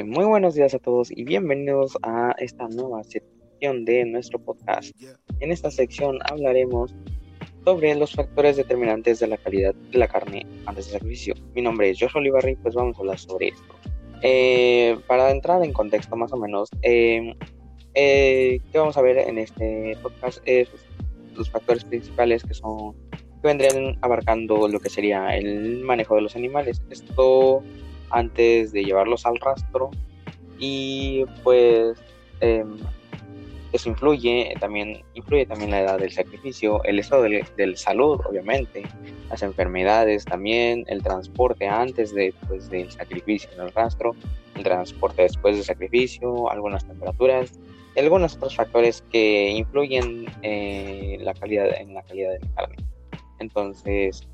Eh, muy buenos días a todos y bienvenidos a esta nueva sección de nuestro podcast. En esta sección hablaremos sobre los factores determinantes de la calidad de la carne antes del sacrificio. Mi nombre es Joshua Olivarri, pues vamos a hablar sobre esto. Eh, para entrar en contexto más o menos, eh, ¿qué vamos a ver en este podcast? Es los factores principales que son que vendrían abarcando lo que sería el manejo de los animales. Esto antes de llevarlos al rastro. Y pues em, eso influye también influye también la edad del sacrificio el estado de salud obviamente las enfermedades también el transporte antes de pues, del sacrificio en el rastro el transporte después del sacrificio algunas temperaturas y algunos otros factores que influyen eh, la calidad en la calidad de la carne. Entonces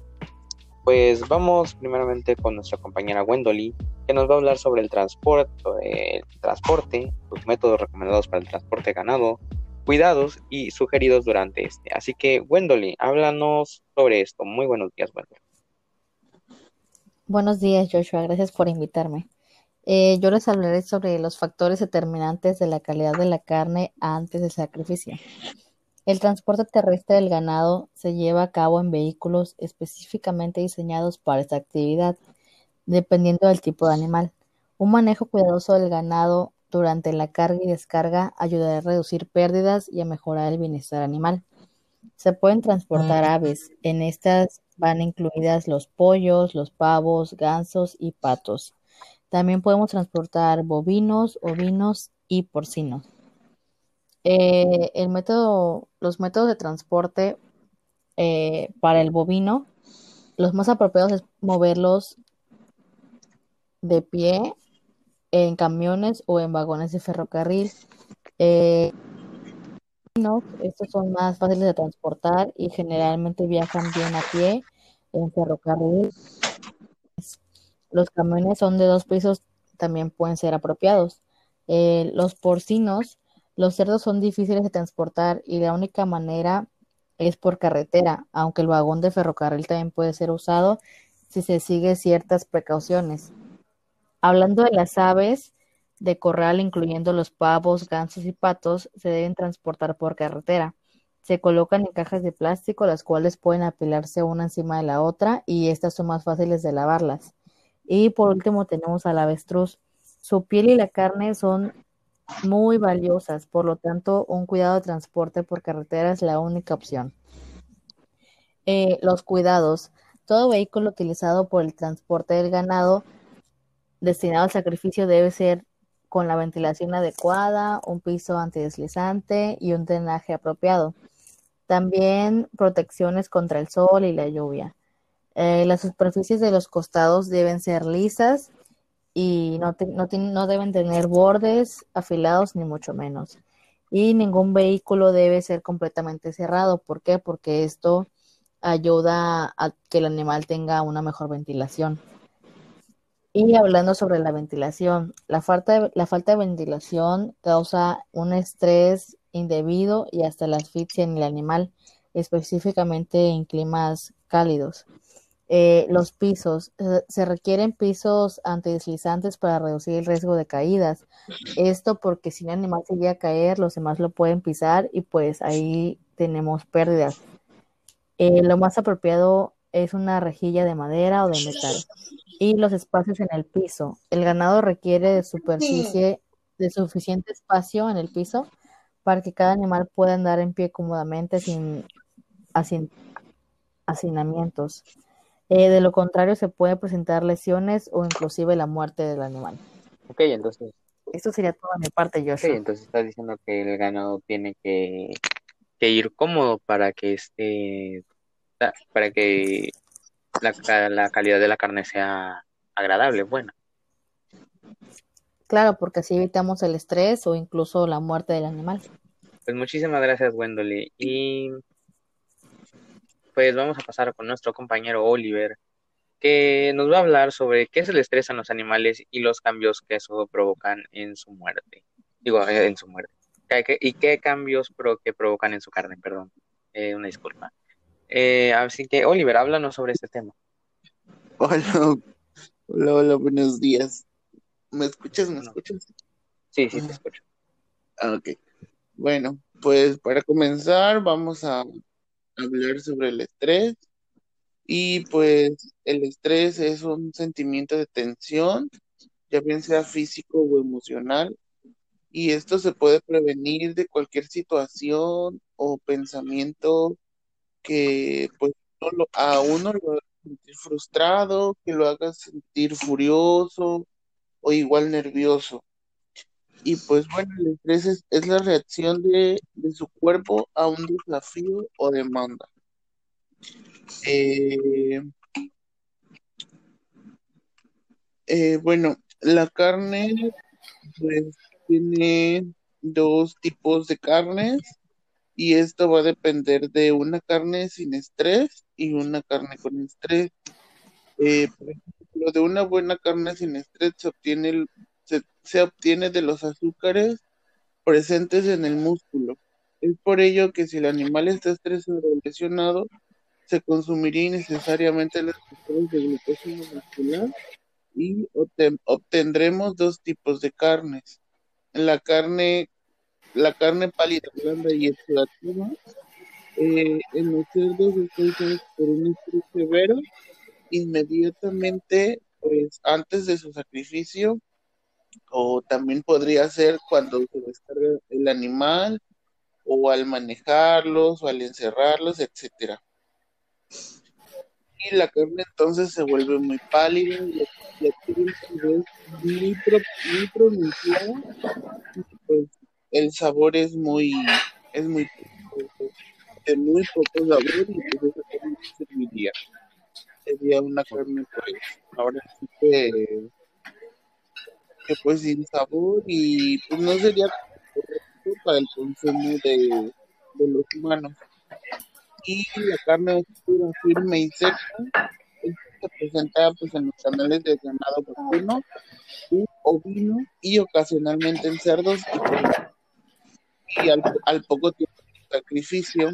pues vamos primeramente con nuestra compañera Wendoli, que nos va a hablar sobre el transporte, el transporte, los métodos recomendados para el transporte ganado, cuidados y sugeridos durante este. Así que Wendoli, háblanos sobre esto. Muy buenos días, Wendoli. Buenos días, Joshua. Gracias por invitarme. Eh, yo les hablaré sobre los factores determinantes de la calidad de la carne antes del sacrificio. El transporte terrestre del ganado se lleva a cabo en vehículos específicamente diseñados para esta actividad, dependiendo del tipo de animal. Un manejo cuidadoso del ganado durante la carga y descarga ayudará a reducir pérdidas y a mejorar el bienestar animal. Se pueden transportar aves. En estas van incluidas los pollos, los pavos, gansos y patos. También podemos transportar bovinos, ovinos y porcinos. Eh, el método, los métodos de transporte eh, para el bovino, los más apropiados es moverlos de pie en camiones o en vagones de ferrocarril. Eh, estos son más fáciles de transportar y generalmente viajan bien a pie en ferrocarril. Los camiones son de dos pisos, también pueden ser apropiados. los porcinos los cerdos son difíciles de transportar y la única manera es por carretera, aunque el vagón de ferrocarril también puede ser usado si se sigue ciertas precauciones. Hablando de las aves de corral, incluyendo los pavos, gansos y patos, se deben transportar por carretera. Se colocan en cajas de plástico, las cuales pueden apilarse una encima de la otra y estas son más fáciles de lavarlas. Y por último tenemos al avestruz. Su piel y la carne son muy valiosas, por lo tanto, un cuidado de transporte por carretera es la única opción. Eh, los cuidados. Todo vehículo utilizado por el transporte del ganado destinado al sacrificio debe ser con la ventilación adecuada, un piso antideslizante y un drenaje apropiado. También protecciones contra el sol y la lluvia. Eh, las superficies de los costados deben ser lisas y no, no, deben tener bordes afilados ni mucho menos. Y ningún vehículo debe ser completamente cerrado. ¿Por qué? Porque esto ayuda a que el animal tenga una mejor ventilación. Y hablando sobre la ventilación, la falta de, la falta de ventilación causa un estrés indebido y hasta la asfixia en el animal, específicamente en climas cálidos. Eh, los pisos. Eh, se requieren pisos antideslizantes para reducir el riesgo de caídas. Esto porque si un animal se llega a caer, los demás lo pueden pisar y pues ahí tenemos pérdidas. Eh, lo más apropiado es una rejilla de madera o de metal. Y los espacios en el piso. El ganado requiere de superficie, de suficiente espacio en el piso para que cada animal pueda andar en pie cómodamente sin hacinamientos. Eh, de lo contrario, se puede presentar lesiones o inclusive la muerte del animal. Ok, entonces. Esto sería toda mi parte, Joshua. Ok, entonces estás diciendo que el ganado tiene que, ir cómodo para que este, para que la, la calidad de la carne sea agradable, buena. Claro, porque así evitamos el estrés o incluso la muerte del animal. Pues muchísimas gracias, Wendoli. Y pues vamos a pasar con nuestro compañero Oliver, que nos va a hablar sobre qué es el estrés en los animales y los cambios que eso provocan en su muerte. Digo, eh, en su muerte. Y qué cambios que provocan en su carne, perdón. Eh, una disculpa. Eh, así que, Oliver, háblanos sobre este tema. Hola, hola, hola, buenos días. ¿Me escuchas? ¿Me escuchas? Sí, sí, te escucho. Ah, ok. Bueno, pues para comenzar vamos a hablar sobre el estrés. Y pues el estrés es un sentimiento de tensión, ya bien sea físico o emocional, y esto se puede prevenir de cualquier situación o pensamiento que pues a uno lo haga sentir frustrado, que lo haga sentir furioso o igual nervioso. Y pues bueno, el estrés es, la reacción de, su cuerpo a un desafío o demanda. Eh, eh, bueno, la carne pues tiene dos tipos de carnes y esto va a depender de una carne sin estrés y una carne con estrés. Eh, por ejemplo, de una buena carne sin estrés se obtiene, se, obtiene de los azúcares presentes en el músculo. Es por ello que si el animal está estresado o lesionado, se consumiría innecesariamente los azúcares de muscular y obtendremos dos tipos de carnes. La carne la carne pálida, blanda y extractiva eh, en los cerdos está por un estrés severo inmediatamente pues antes de su sacrificio o también podría ser cuando se descarga el animal o al manejarlos o al encerrarlos, etcétera. Y la carne entonces se vuelve muy pálida y un muy, muy pronunciada pues el sabor es muy, es muy, de muy poco sabor y pues esa carne serviría. Sería una carne pues, ahora sí que, que pues sin sabor y pues no sería correcto para el consumo de, los humanos. Y la carne oscura, firme y seca, se presenta pues en los canales de ganado vacuno, ovino y ocasionalmente en cerdos y y al, poco tiempo de sacrificio,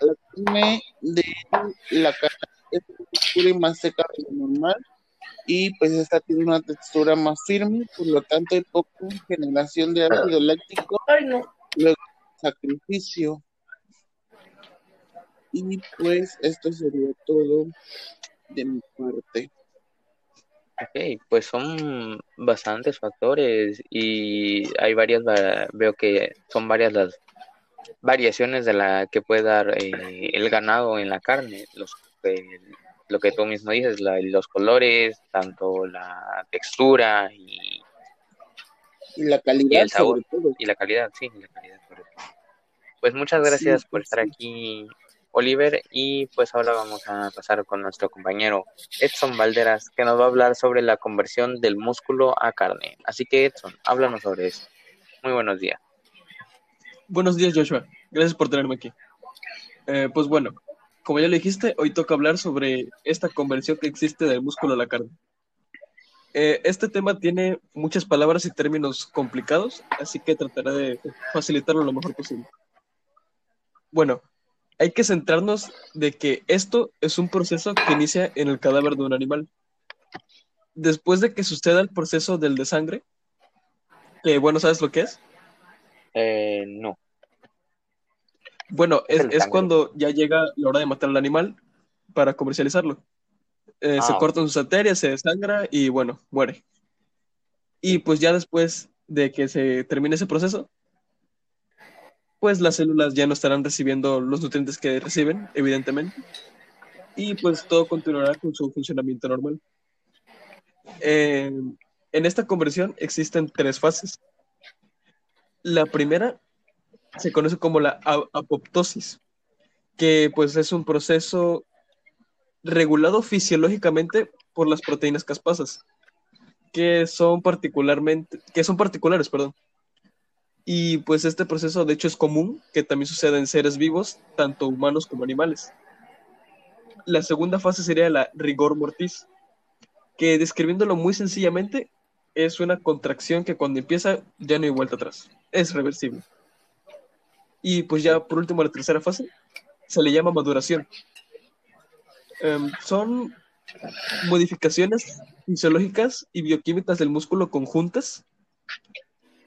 la carne de la es más y más seca de lo normal y pues esta tiene una textura más firme, por lo tanto hay poca generación de ácido láctico luego del sacrificio. Y pues esto sería todo de mi parte. Ok, pues son bastantes factores y hay varias, veo que son varias las variaciones de la que puede dar eh, el ganado en la carne, los, lo que tú mismo dices, los colores, tanto la textura y, la calidad, el sabor, y la calidad, sí, la calidad Pues muchas gracias por estar aquí Oliver y pues ahora vamos a pasar con nuestro compañero Edson Valderas que nos va a hablar sobre la conversión del músculo a carne. Así que Edson, háblanos sobre eso. Muy buenos días. Buenos días Joshua, gracias por tenerme aquí. Eh, pues bueno, como ya le dijiste, hoy toca hablar sobre esta conversión que existe del músculo a la carne. Eh, este tema tiene muchas palabras y términos complicados, así que trataré de facilitarlo lo mejor posible. Bueno, hay que centrarnos de que esto es un proceso que inicia en el cadáver de un animal. Después de que suceda el proceso del desangre, que bueno, ¿sabes lo que es? Eh, no. Bueno, es, cuando ya llega la hora de matar al animal para comercializarlo. Eh, se ah, cortan sus arterias, se desangra y bueno, muere. Y pues ya después de que se termine ese proceso, pues las células ya no estarán recibiendo los nutrientes que reciben, evidentemente, y pues todo continuará con su funcionamiento normal. Eh, en esta conversión existen tres fases. La primera se conoce como la apoptosis, que pues es un proceso regulado fisiológicamente por las proteínas caspasas, que son particularmente, que son particulares, perdón, y pues este proceso de hecho es común que también suceda en seres vivos, tanto humanos como animales. La segunda fase sería la rigor mortis, que describiéndolo muy sencillamente es una contracción que cuando empieza ya no hay vuelta atrás, es reversible. Y pues ya por último la tercera fase se le llama maduración. Em, son modificaciones fisiológicas y bioquímicas del músculo conjuntas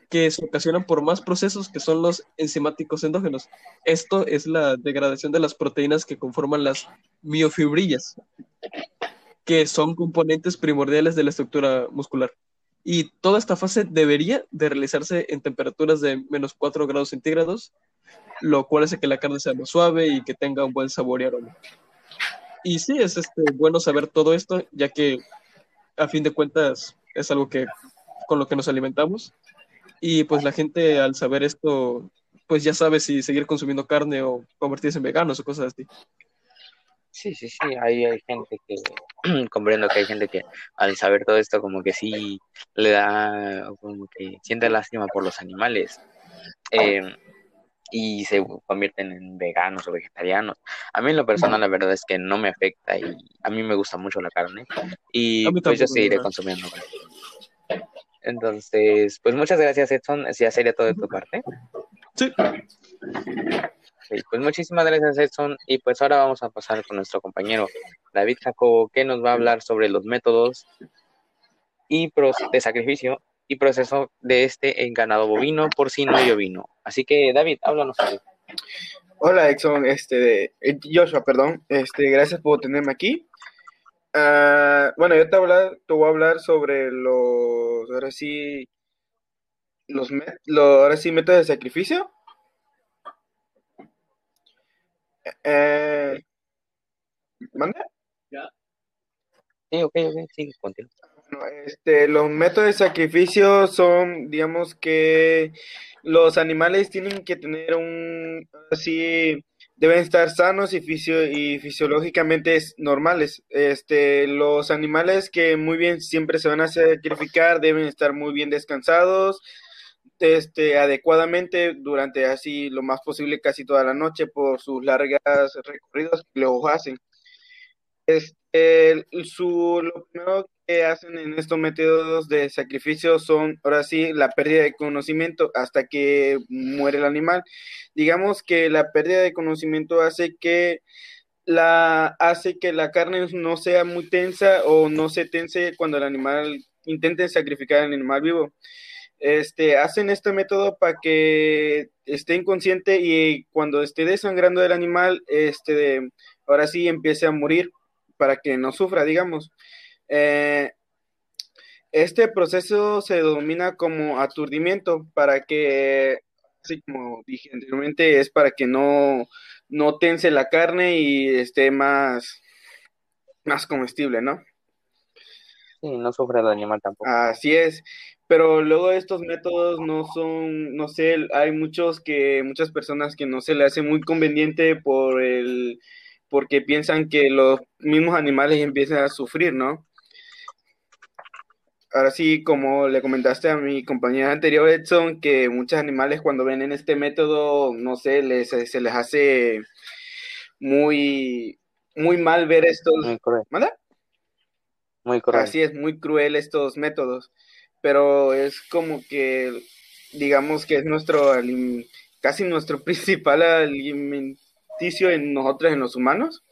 que se ocasionan por más procesos que son los enzimáticos endógenos. Esto es la degradación de las proteínas que conforman las miofibrillas, que son componentes primordiales de la estructura muscular. Y toda esta fase debería de realizarse en temperaturas de menos 4 grados centígrados, lo cual hace que la carne sea más suave y que tenga un buen sabor y aroma. Y sí, es este, bueno saber todo esto, ya que a fin de cuentas es algo que con lo que nos alimentamos y pues la gente al saber esto, pues ya sabe si seguir consumiendo carne o convertirse en veganos o cosas así. Sí, sí, sí, hay, hay gente que, comprendo que hay gente que al saber todo esto como que sí le da, como que siente lástima por los animales eh, y se convierten en veganos o vegetarianos. A mí en lo personal la verdad es que no me afecta y a mí me gusta mucho la carne y pues yo seguiré consumiendo. Entonces, pues muchas gracias, Edson. Ya sería todo de tu parte. Sí. pues muchísimas gracias, Edson. Y pues ahora vamos a pasar con nuestro compañero David Jacobo, que nos va a hablar sobre los métodos y de sacrificio y proceso de este en ganado bovino, porcino y ovino. Así que, David, háblanos. Hola, Edson, este, eh, Joshua, perdón, este, gracias por tenerme aquí. Ah, bueno, yo te, te voy a hablar sobre los, ahora sí, los, ahora sí, métodos de sacrificio. Eh, ¿Manda? ¿Ya? Sí, ok, ok, sí, continúa. Este, los métodos de sacrificio son, digamos que los animales tienen que tener un, así, deben estar sanos y, y fisiológicamente normales. Este, los animales que muy bien siempre se van a sacrificar deben estar muy bien descansados, este, adecuadamente durante así lo más posible casi toda la noche por sus largas recorridos que los hacen. Este, su, lo primero que hacen en estos métodos de sacrificio son, ahora sí, la pérdida de conocimiento hasta que muere el animal. Digamos que la pérdida de conocimiento hace que la hace que la carne no sea muy tensa o no se tense cuando el animal intente sacrificar al animal vivo. Este, hacen este método para que esté inconsciente y cuando esté desangrando el animal, este, ahora sí empiece a morir para que no sufra, digamos. Eh, este proceso se denomina como aturdimiento para que, así como dije anteriormente, es para que no, no tense la carne y esté más, más comestible, ¿no? Sí, no sufre el animal tampoco. Así es, pero luego estos métodos no son, no sé, hay muchos que, muchas personas que no se le hace muy conveniente por el, porque piensan que los mismos animales empiezan a sufrir, ¿no? ahora sí, como le comentaste a mi compañera anterior, Edson, que muchos animales cuando ven en este método, no sé, les, se les hace muy, muy mal ver estos... Muy cruel. Muy cruel. Así es, muy cruel estos métodos, pero es como que, digamos que es nuestro, casi nuestro principal alimenticio en nosotros, en los humanos.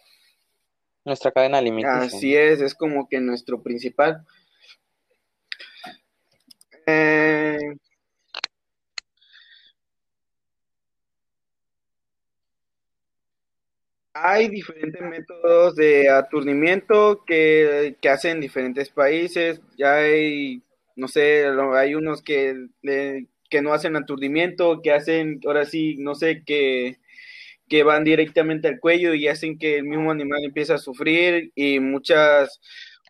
Nuestra cadena alimenticia. Así es, es como que nuestro principal. Eh, hay diferentes métodos de aturdimiento que, hacen diferentes países. Ya hay, no sé, hay unos que, que no hacen aturdimiento, que hacen, ahora sí, no sé, que, que van directamente al cuello y hacen que el mismo animal empiece a sufrir y muchas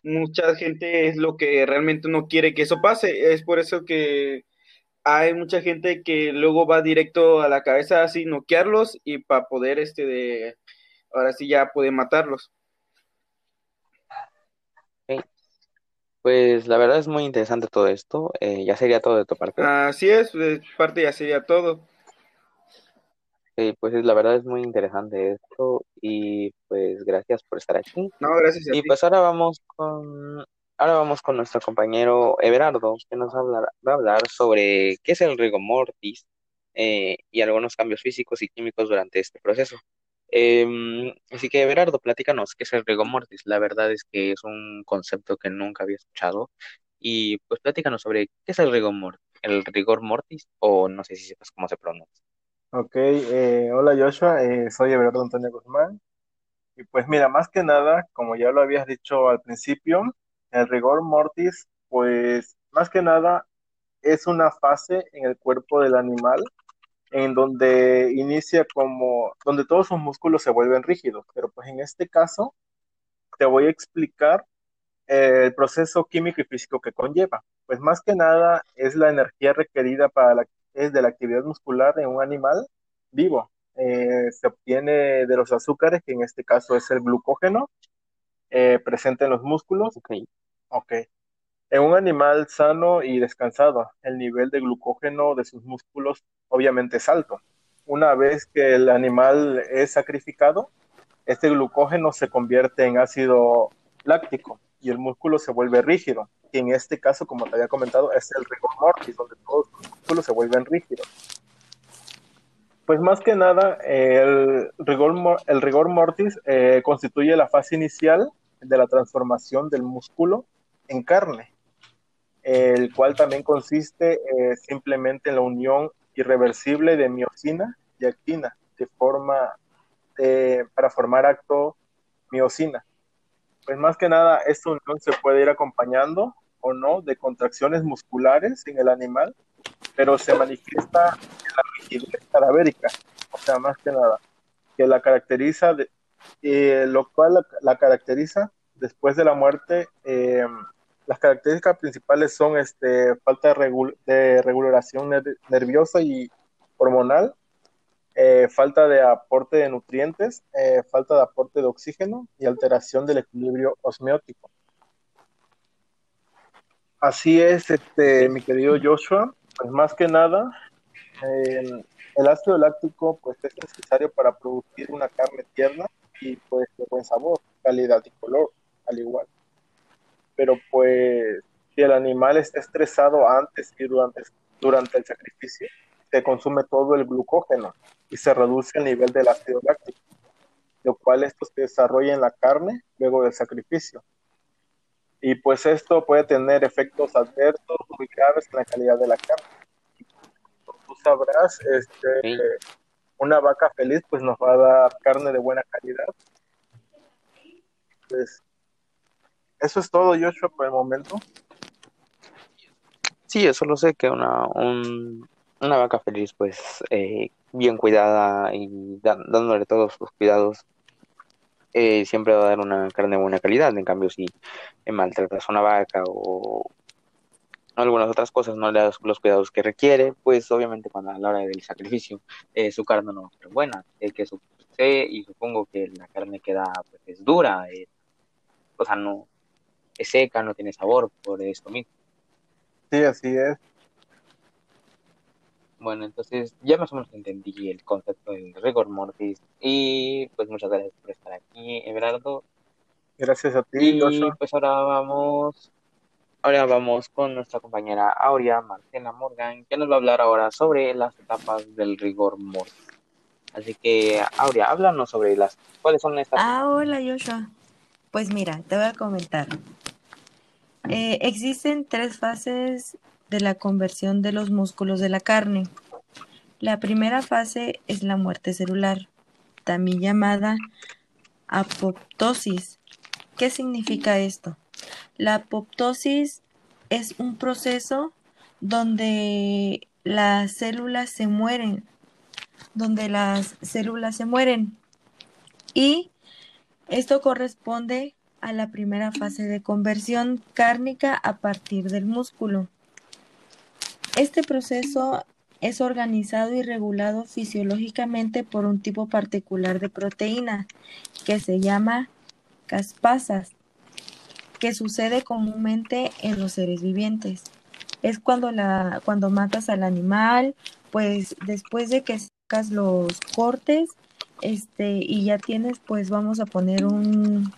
mucha gente es lo que realmente no quiere que eso pase. Es por eso que hay mucha gente que luego va directo a la cabeza así noquearlos y para poder este de ahora sí ya puede matarlos. Pues la verdad es muy interesante todo esto. Eh, ya sería todo de tu parte. Así es, de parte ya sería todo. Sí, pues la verdad es muy interesante esto y pues gracias por estar aquí. No, gracias. y pues ahora vamos con ahora vamos con nuestro compañero Everardo que nos va a hablar sobre qué es el rigor mortis eh, y algunos cambios físicos y químicos durante este proceso. Em, así que, Everardo, platícanos, ¿qué es el rigor mortis? La verdad es que es un concepto que nunca había escuchado. Y pues platícanos sobre qué es el rigor mortis, el rigor mortis, o no sé si sepas cómo se pronuncia. Ok, eh, hola Joshua, eh, soy Everardo Antonio Guzmán. Y pues mira, más que nada, como ya lo habías dicho al principio, el rigor mortis, pues más que nada es una fase en el cuerpo del animal en donde inicia como, donde todos sus músculos se vuelven rígidos, pero pues en este caso te voy a explicar el proceso químico y físico que conlleva. Pues más que nada es la energía requerida para la, es de la actividad muscular en un animal vivo. Eh, se obtiene de los azúcares, que en este caso es el glucógeno, eh, presente en los músculos. Ok. Ok. En un animal sano y descansado, el nivel de glucógeno de sus músculos obviamente es alto. Una vez que el animal es sacrificado, este glucógeno se convierte en ácido láctico y el músculo se vuelve rígido. Y en este caso, como te había comentado, es el rigor mortis, donde todos los músculos se vuelven rígidos. Pues más que nada, el rigor, el rigor mortis eh, constituye la fase inicial de la transformación del músculo en carne, el cual también consiste eh, simplemente en la unión irreversible de miocina y actina de forma para formar acto miocina. Pues más que nada, esta unión se puede ir acompañando o no de contracciones musculares en el animal, pero se manifiesta en la rigidez cadavérica, o sea, más que nada, que la caracteriza, eh, lo cual la, caracteriza después de la muerte. Eh, las características principales son este, falta de, regulación nerviosa y hormonal, eh, falta de aporte de nutrientes, falta de aporte de oxígeno y alteración del equilibrio osmiótico. Así es, este, mi querido Joshua, pues más que nada, el ácido láctico pues es necesario para producir una carne tierna y pues de buen sabor, calidad y color, al igual pero pues si el animal está estresado antes y durante, durante el sacrificio, se consume todo el glucógeno y se reduce el nivel del ácido láctico, lo cual esto se desarrolla en la carne luego del sacrificio. Y pues esto puede tener efectos adversos muy graves en la calidad de la carne. Tú sabrás, este, una vaca feliz pues nos va a dar carne de buena calidad. Pues eso es todo, Joshua, por el momento. Sí, yo solo sé que una, una vaca feliz, pues, eh, bien cuidada y dándole todos sus cuidados, eh, siempre va a dar una carne de buena calidad. En cambio, si maltratas a una vaca o algunas otras cosas no le das los cuidados que requiere, pues obviamente cuando a la hora del sacrificio eh, su carne no va a ser buena. que su, sé y supongo que la carne queda pues, es dura, o sea, no, es seca, no tiene sabor por esto mismo. Sí, así es. Bueno, entonces ya más o menos entendí el concepto del rigor mortis y pues muchas gracias por estar aquí, Everardo. Gracias a ti, y pues ahora vamos, ahora vamos con nuestra compañera Aurea Marcela Morgan, que nos va a hablar ahora sobre las etapas del rigor mortis. Así que, Aurea, háblanos sobre las, cuáles son estas. Ah, hola, Joshua. Pues mira, te voy a comentar. Eh, existen tres fases de la conversión de los músculos de la carne. La primera fase es la muerte celular, también llamada apoptosis. ¿Qué significa esto? La apoptosis es un proceso donde las células se mueren, donde las células se mueren. Y esto corresponde a la primera fase de conversión cárnica a partir del músculo. Este proceso es organizado y regulado fisiológicamente por un tipo particular de proteína que se llama caspasas, que sucede comúnmente en los seres vivientes. Es cuando, la, cuando matas al animal, pues después de que sacas los cortes, este, y ya tienes, pues vamos a poner un,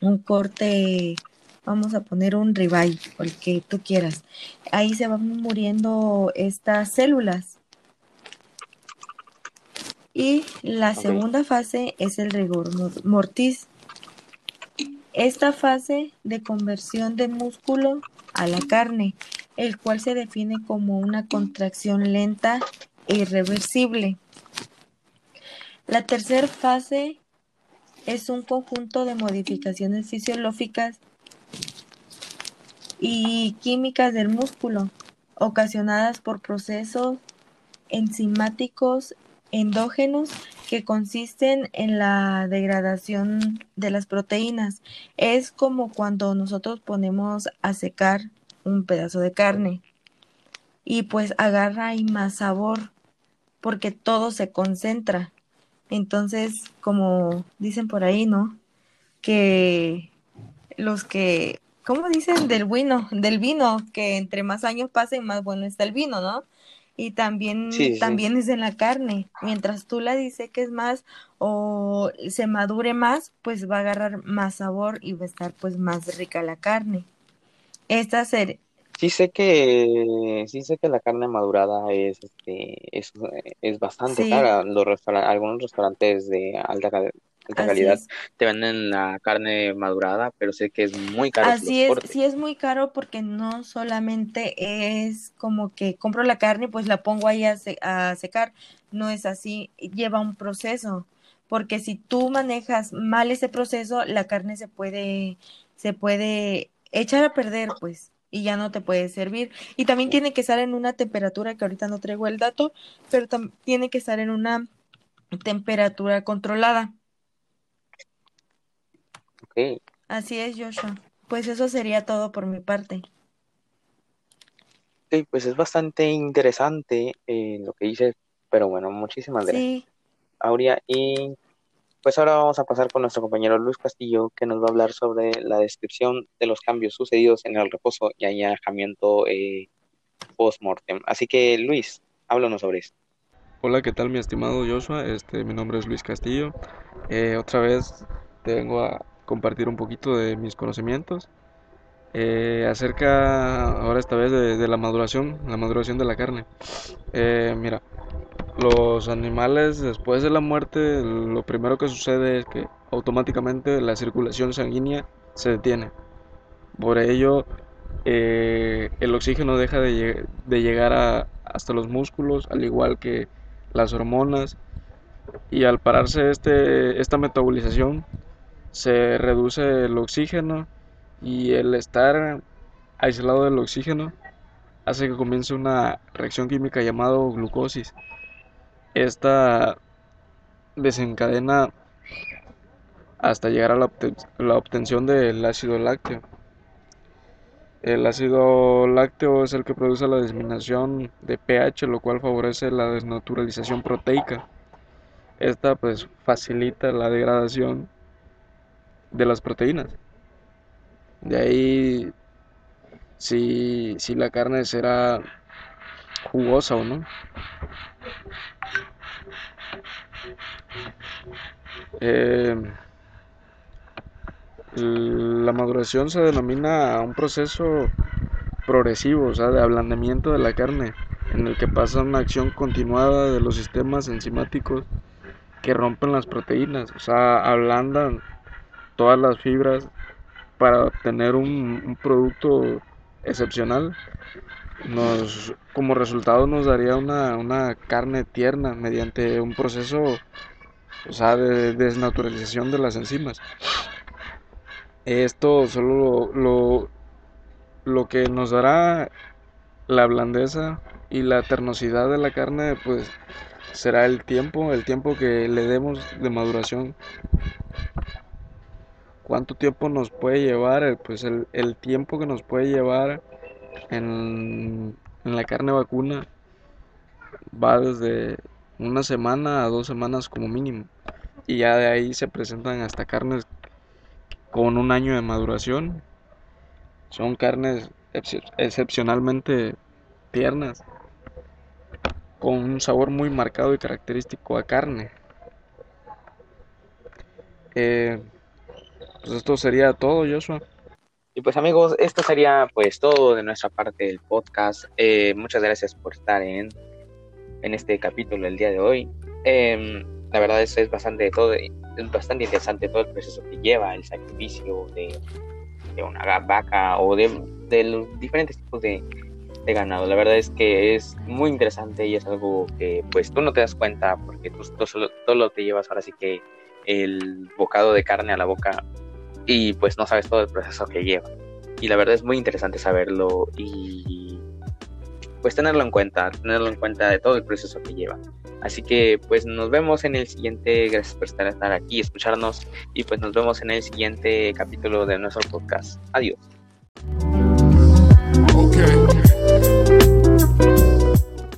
un corte, vamos a poner un ribeye, o el que tú quieras. Ahí se van muriendo estas células. Y la segunda fase es el rigor mortis. Esta fase de conversión de músculo a la carne, el cual se define como una contracción lenta e irreversible. La tercera fase es un conjunto de modificaciones fisiológicas y químicas del músculo, ocasionadas por procesos enzimáticos endógenos que consisten en la degradación de las proteínas. Es como cuando nosotros ponemos a secar un pedazo de carne y pues agarra ahí más sabor porque todo se concentra. Entonces, como dicen por ahí, ¿no? Que los que, ¿cómo dicen? Del vino, del vino, que entre más años pasen, más bueno está el vino, ¿no? y también, también es en la carne. Mientras tú la es más o se madure más, pues va a agarrar más sabor y va a estar pues más rica la carne. Esta ser Sí sé que sí sé que la carne madurada es este es, es bastante cara. Los algunos restaurantes de alta calidad te venden la carne madurada, pero sé que es muy caro. Así es, sí es muy caro porque no solamente es como que compro la carne y pues la pongo ahí a, a secar, no es así, lleva un proceso, porque si tú manejas mal ese proceso, la carne se puede, se puede echar a perder, pues y ya no te puede servir. Y también tiene que estar en una temperatura que ahorita no traigo el dato, pero tiene que estar en una temperatura controlada. Así es, Joshua. Pues eso sería todo por mi parte. Sí, pues es bastante interesante eh, lo que dices, pero bueno, muchísimas gracias. Sí. Aurea, y pues ahora vamos a pasar con nuestro compañero Luis Castillo, que nos va a hablar sobre la descripción de los cambios sucedidos en el reposo y añejamiento eh, post-mortem. Así que, Luis, háblanos sobre esto. Hola, ¿qué tal, mi estimado Joshua? Este, mi nombre es Luis Castillo. Eh, otra vez te vengo a compartir un poquito de mis conocimientos eh, acerca ahora esta vez de, la maduración, la maduración de la carne. Eh, mira, los animales después de la muerte lo primero que sucede es que automáticamente la circulación sanguínea se detiene. Por ello eh, el oxígeno deja de, llegar hasta los músculos, al igual que las hormonas. Y al pararse este, esta metabolización, se reduce el oxígeno y el estar aislado del oxígeno hace que comience una reacción química llamada glucosis. Esta desencadena hasta llegar a la, obtención del ácido lácteo. El ácido lácteo es el que produce la disminución de pH, lo cual favorece la desnaturalización proteica. Esta pues facilita la degradación de las proteínas. De ahí si, si la carne será jugosa o no. Eh, la maduración se denomina un proceso progresivo, o sea, de ablandamiento de la carne, en el que pasa una acción continuada de los sistemas enzimáticos que rompen las proteínas, o sea, ablandan todas las fibras para obtener un, producto excepcional. Nos, como resultado nos daría una, carne tierna mediante un proceso o sea, de desnaturalización de las enzimas. Esto solo lo, lo, que nos dará la blandeza y la ternosidad de la carne, pues será el tiempo, el tiempo que le demos de maduración cuánto tiempo nos puede llevar, pues el, tiempo que nos puede llevar en, la carne vacuna va desde una semana a dos semanas como mínimo. Y ya de ahí se presentan hasta carnes con un año de maduración. Son carnes excepcionalmente tiernas, con un sabor muy marcado y característico a carne. Eh, pues esto sería todo, Joshua. Y pues amigos, esto sería pues todo de nuestra parte del podcast. Eh, muchas gracias por estar en, en este capítulo el día de hoy. em, la verdad es, es bastante todo, es bastante interesante todo el proceso que lleva el sacrificio de, de una vaca o de, de los diferentes tipos de, de ganado. La verdad es que es muy interesante y es algo que pues tú no te das cuenta porque tú, tú solo, solo te llevas ahora sí que el bocado de carne a la boca y pues no sabes todo el proceso que lleva. Y la verdad es muy interesante saberlo y pues tenerlo en cuenta, tenerlo en cuenta de todo el proceso que lleva. Así que pues nos vemos en el siguiente, gracias por estar aquí, escucharnos y pues nos vemos en el siguiente capítulo de nuestro podcast. Adiós. Okay.